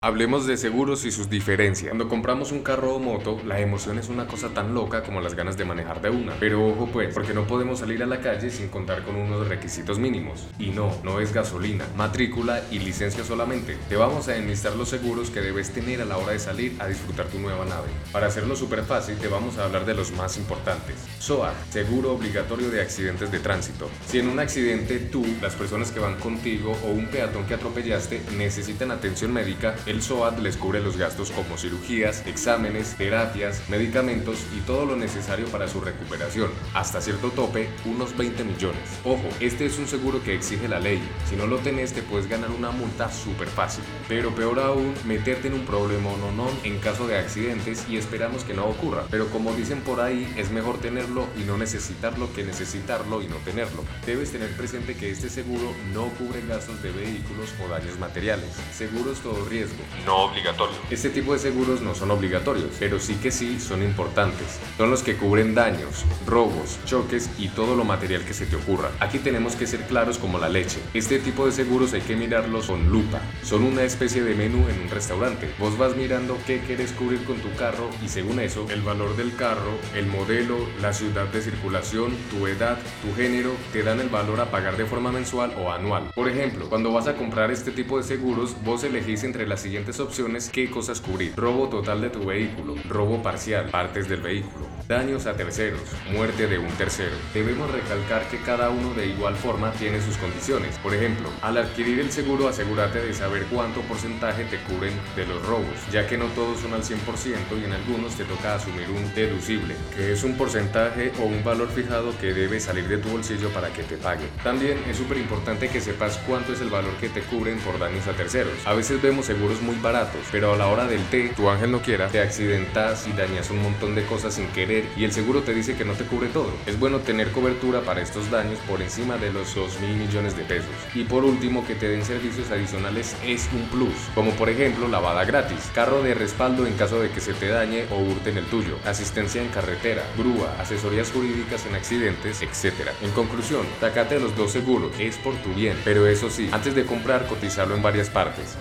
Hablemos de seguros y sus diferencias. Cuando compramos un carro o moto, la emoción es una cosa tan loca como las ganas de manejar de una. Pero ojo pues, porque no podemos salir a la calle sin contar con unos requisitos mínimos. Y no, no es gasolina, matrícula y licencia solamente. Te vamos a enlistar los seguros que debes tener a la hora de salir a disfrutar tu nueva nave. Para hacerlo súper fácil, te vamos a hablar de los más importantes. SOA, seguro obligatorio de accidentes de tránsito. Si en un accidente tú, las personas que van contigo o un peatón que atropellaste necesitan atención médica, el SOAT les cubre los gastos como cirugías, exámenes, terapias, medicamentos y todo lo necesario para su recuperación, hasta cierto tope, unos 20 millones. Ojo, este es un seguro que exige la ley, si no lo tenés te puedes ganar una multa súper fácil, pero peor aún, meterte en un problema o no en caso de accidentes y esperamos que no ocurra, pero como dicen por ahí, es mejor tenerlo y no necesitarlo que necesitarlo y no tenerlo. Debes tener presente que este seguro no cubre gastos de vehículos o daños materiales, seguros todo riesgo, no obligatorio. Este tipo de seguros no son obligatorios, pero sí que sí son importantes. Son los que cubren daños, robos, choques y todo lo material que se te ocurra. Aquí tenemos que ser claros como la leche. Este tipo de seguros hay que mirarlos con lupa. Son una especie de menú en un restaurante. Vos vas mirando qué quieres cubrir con tu carro y según eso, el valor del carro, el modelo, la ciudad de circulación, tu edad, tu género, te dan el valor a pagar de forma mensual o anual. Por ejemplo, cuando vas a comprar este tipo de seguros, vos elegís entre las siguientes opciones qué cosas cubrir. Robo total de tu vehículo, robo parcial, partes del vehículo, daños a terceros, muerte de un tercero. Debemos recalcar que cada uno de igual forma tiene sus condiciones. Por ejemplo, al adquirir el seguro asegúrate de saber cuánto porcentaje te cubren de los robos, ya que no todos son al 100% y en algunos te toca asumir un deducible, que es un porcentaje o un valor fijado que debe salir de tu bolsillo para que te pague. También es súper importante que sepas cuánto es el valor que te cubren por daños a terceros. A veces vemos seguros muy baratos, pero a la hora del té, tu ángel no quiera, te accidentas y dañas un montón de cosas sin querer y el seguro te dice que no te cubre todo. Es bueno tener cobertura para estos daños por encima de los 2 mil millones de pesos. Y por último, que te den servicios adicionales es un plus, como por ejemplo lavada gratis, carro de respaldo en caso de que se te dañe o hurten el tuyo, asistencia en carretera, grúa, asesorías jurídicas en accidentes, etc. En conclusión, tacate los dos seguros, es por tu bien, pero eso sí, antes de comprar, cotizarlo en varias partes.